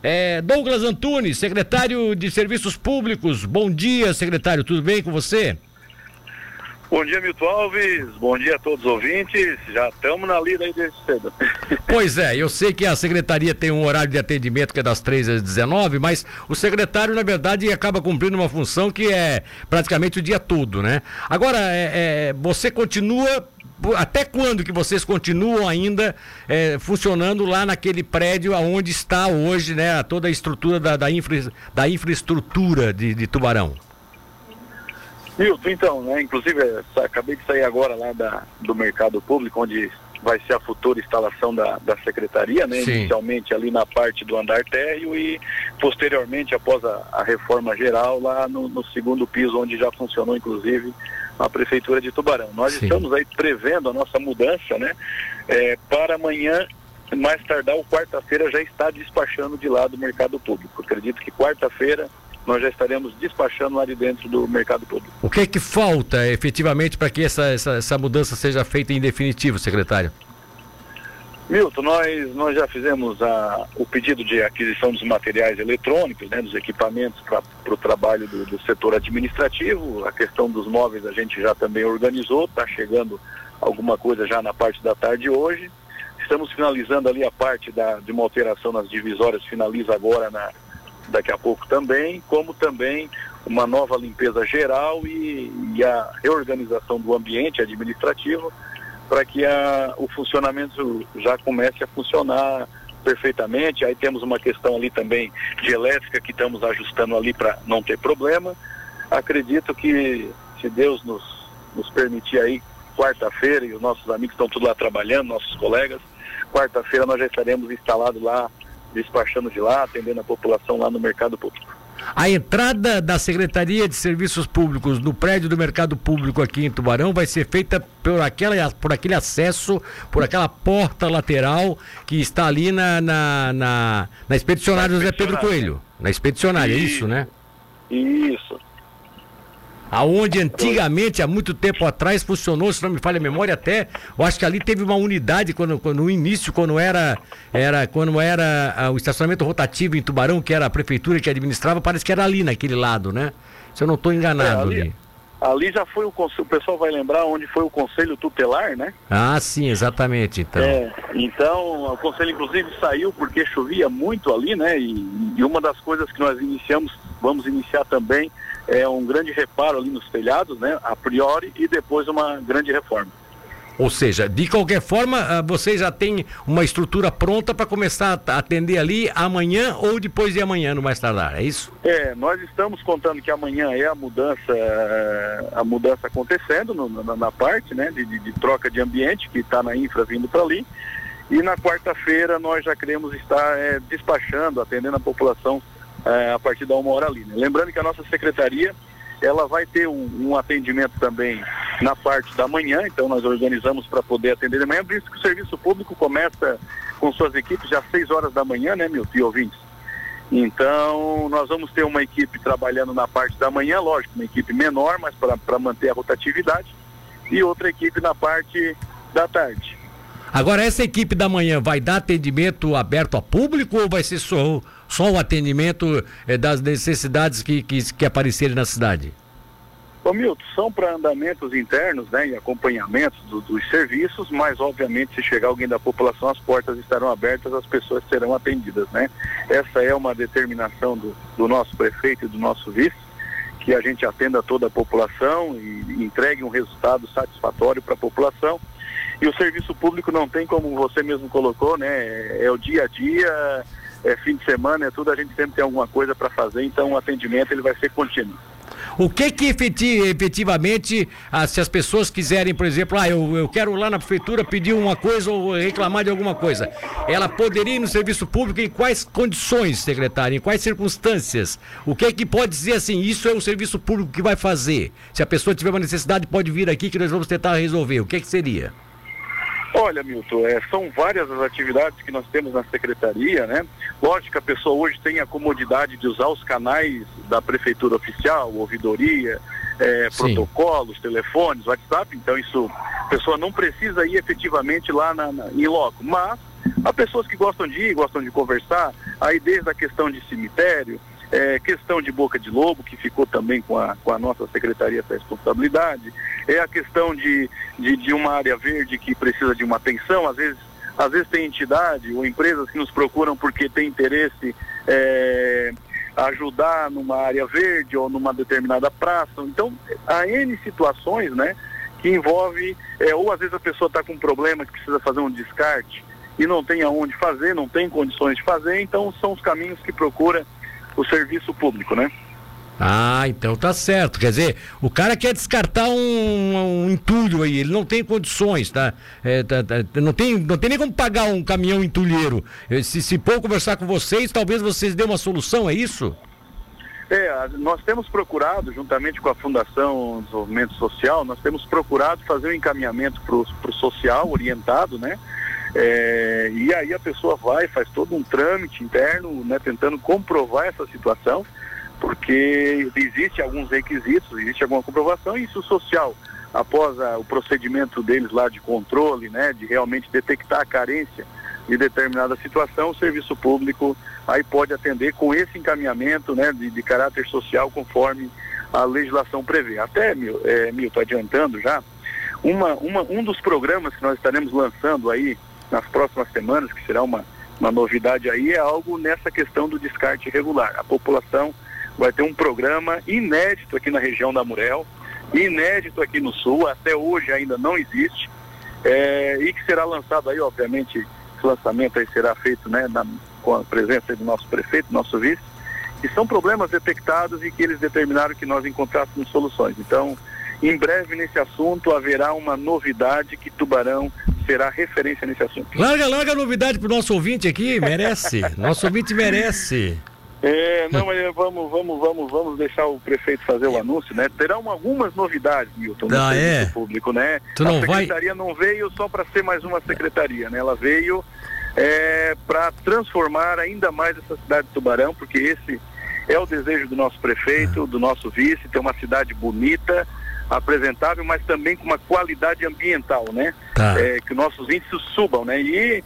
É, Douglas Antunes, secretário de Serviços Públicos. Bom dia, secretário. Tudo bem com você? Bom dia, Milton Alves. Bom dia a todos os ouvintes. Já estamos na lida aí desde cedo. Pois é, eu sei que a secretaria tem um horário de atendimento que é das 3 às 19, mas o secretário, na verdade, acaba cumprindo uma função que é praticamente o dia todo, né? Agora, é, é, você continua até quando que vocês continuam ainda é, funcionando lá naquele prédio aonde está hoje, né, toda a estrutura da, da, infra, da infraestrutura de, de Tubarão? Milton, então, né, inclusive acabei de sair agora lá da, do mercado público, onde vai ser a futura instalação da, da secretaria, né, inicialmente ali na parte do andar térreo e posteriormente, após a, a reforma geral, lá no, no segundo piso, onde já funcionou, inclusive, a Prefeitura de Tubarão. Nós Sim. estamos aí prevendo a nossa mudança, né? É, para amanhã, mais tardar, o quarta-feira já está despachando de lá do mercado público. Acredito que quarta-feira nós já estaremos despachando lá de dentro do mercado público. O que é que falta efetivamente para que essa, essa, essa mudança seja feita em definitivo, secretário? Milton, nós, nós já fizemos a, o pedido de aquisição dos materiais eletrônicos, né, dos equipamentos para o trabalho do, do, setor administrativo. A questão dos móveis a gente já também organizou, está chegando alguma coisa já na parte da tarde hoje. Estamos finalizando ali a parte da, de uma alteração nas divisórias, finaliza agora na, daqui a pouco também, como também uma nova limpeza geral e, e a reorganização do ambiente administrativo para que a, o funcionamento já comece a funcionar perfeitamente. Aí temos uma questão ali também de elétrica que estamos ajustando ali para não ter problema. Acredito que se Deus nos, nos permitir aí, quarta-feira, e os nossos amigos estão tudo lá trabalhando, nossos colegas, quarta-feira nós já estaremos instalados lá, despachando de lá, atendendo a população lá no mercado público. A entrada da Secretaria de Serviços Públicos no prédio do Mercado Público aqui em Tubarão vai ser feita por, aquela, por aquele acesso, por aquela porta lateral que está ali na, na, na, na expedicionária José Pedro Coelho. Na expedicionária, é isso, né? Isso aonde antigamente, há muito tempo atrás, funcionou, se não me falha a memória até, eu acho que ali teve uma unidade quando, quando no início, quando era, era, quando era ah, o estacionamento rotativo em Tubarão, que era a prefeitura que administrava, parece que era ali naquele lado, né? Se eu não estou enganado é, ali. ali. Ali já foi o conselho, o pessoal vai lembrar onde foi o conselho tutelar, né? Ah, sim, exatamente. Então, é, então o conselho inclusive saiu porque chovia muito ali, né? E, e uma das coisas que nós iniciamos, vamos iniciar também, é um grande reparo ali nos telhados, né? A priori, e depois uma grande reforma. Ou seja, de qualquer forma, ah, vocês já têm uma estrutura pronta para começar a atender ali amanhã ou depois de amanhã, no mais tardar, é isso? É, nós estamos contando que amanhã é a mudança, a mudança acontecendo no, na, na, parte, né, de, de, de, troca de ambiente que está na infra vindo para ali. E na quarta-feira nós já queremos estar é, despachando, atendendo a população é, a partir da uma hora ali. Né? Lembrando que a nossa secretaria ela vai ter um, um, atendimento também na parte da manhã, então nós organizamos para poder atender de manhã, isso que o serviço público começa com suas equipes já às 6 horas da manhã, né, meu tio ouvintes? Então, nós vamos ter uma equipe trabalhando na parte da manhã, lógico, uma equipe menor, mas para manter a rotatividade, e outra equipe na parte da tarde. Agora, essa equipe da manhã vai dar atendimento aberto a público ou vai ser só, só o atendimento eh, das necessidades que, que, que aparecerem na cidade? Ô Milton, são para andamentos internos né, e acompanhamentos do, dos serviços, mas obviamente se chegar alguém da população, as portas estarão abertas, as pessoas serão atendidas. Né? Essa é uma determinação do, do nosso prefeito e do nosso vice, que a gente atenda toda a população e entregue um resultado satisfatório para a população e o serviço público não tem, como você mesmo colocou, né? É, é o dia a dia, é fim de semana, é tudo, a gente sempre tem alguma coisa para fazer, então o atendimento ele vai ser contínuo. O que que efetivamente, ah, se as pessoas quiserem, por exemplo, ah, eu, eu quero lá na prefeitura pedir uma coisa ou reclamar de alguma coisa, ela poderia ir no serviço público em quais condições, secretário, em quais circunstâncias? O que que pode dizer assim, isso é o serviço público que vai fazer? Se a pessoa tiver uma necessidade, pode vir aqui que nós vamos tentar resolver. O que que seria? Olha, Milton, é, são várias as atividades que nós temos na secretaria, né? Lógico que a pessoa hoje tem a comodidade de usar os canais da prefeitura oficial, ouvidoria, é, protocolos, telefones, WhatsApp, então isso, a pessoa não precisa ir efetivamente lá na, na, em loco, mas Há pessoas que gostam de ir, gostam de conversar, aí desde a questão de cemitério, é, questão de boca de lobo, que ficou também com a, com a nossa Secretaria da Responsabilidade, é a questão de, de, de uma área verde que precisa de uma atenção, às vezes às vezes tem entidade ou empresas que nos procuram porque tem interesse é, ajudar numa área verde ou numa determinada praça. Então, há N situações, né, que envolve, é, ou às vezes a pessoa está com um problema que precisa fazer um descarte e não tem aonde fazer, não tem condições de fazer, então são os caminhos que procura o serviço público, né? Ah, então tá certo. Quer dizer, o cara quer descartar um, um entulho aí, ele não tem condições, tá? É, tá, tá? não, tem, não tem nem como pagar um caminhão entulheiro. Se, se for conversar com vocês, talvez vocês dêem uma solução, é isso? É, nós temos procurado, juntamente com a Fundação Desenvolvimento Social, nós temos procurado fazer um encaminhamento para o social orientado, né? É, e aí a pessoa vai, faz todo um trâmite interno, né, tentando comprovar essa situação porque existe alguns requisitos, existe alguma comprovação, e isso social, após a, o procedimento deles lá de controle, né, de realmente detectar a carência de determinada situação, o serviço público aí pode atender com esse encaminhamento né, de, de caráter social conforme a legislação prevê. Até, é, Milton, adiantando já, uma, uma, um dos programas que nós estaremos lançando aí nas próximas semanas, que será uma, uma novidade aí, é algo nessa questão do descarte irregular. A população vai ter um programa inédito aqui na região da Murel, inédito aqui no Sul, até hoje ainda não existe, é, e que será lançado aí, obviamente, esse lançamento aí será feito né, na, com a presença do nosso prefeito, nosso vice, que são problemas detectados e que eles determinaram que nós encontrássemos soluções. Então, em breve nesse assunto haverá uma novidade que Tubarão será referência nesse assunto. Larga, larga a novidade para o nosso ouvinte aqui, merece. nosso ouvinte merece. É, não, mas vamos, vamos, vamos, vamos deixar o prefeito fazer o anúncio, né? Terão algumas novidades, Milton, no ah, é? público, né? Tu não a secretaria vai... não veio só para ser mais uma secretaria, né? Ela veio é, para transformar ainda mais essa cidade de Tubarão, porque esse é o desejo do nosso prefeito, do nosso vice, ter uma cidade bonita, apresentável, mas também com uma qualidade ambiental, né? Tá. É, que nossos índices subam, né? E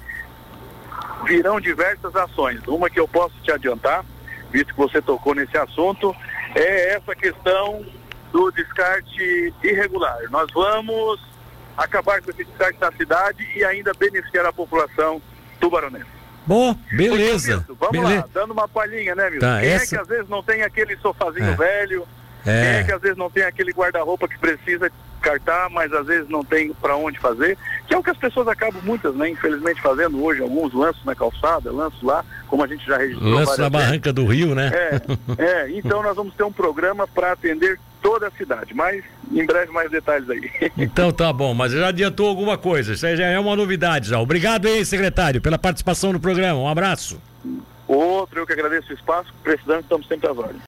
virão diversas ações. Uma que eu posso te adiantar, visto que você tocou nesse assunto, é essa questão do descarte irregular. Nós vamos acabar com esse descarte na cidade e ainda beneficiar a população tubaronense. Bom, beleza. vamos beleza. lá, dando uma palhinha, né, meu? Tá, Quem essa... é que às vezes não tem aquele sofazinho é. velho? É. Quem é que às vezes não tem aquele guarda-roupa que precisa cartar, mas às vezes não tem para onde fazer, que é o que as pessoas acabam muitas, né, infelizmente fazendo hoje, alguns lanços na calçada, lanços lá, como a gente já registrou. Lanços na barranca do Rio, né? É, é, então nós vamos ter um programa para atender toda a cidade, mas em breve mais detalhes aí. Então tá bom, mas já adiantou alguma coisa, isso aí já é uma novidade já. Obrigado aí, secretário, pela participação no programa, um abraço. Outro, eu que agradeço o espaço, precisando, estamos sempre às ordens.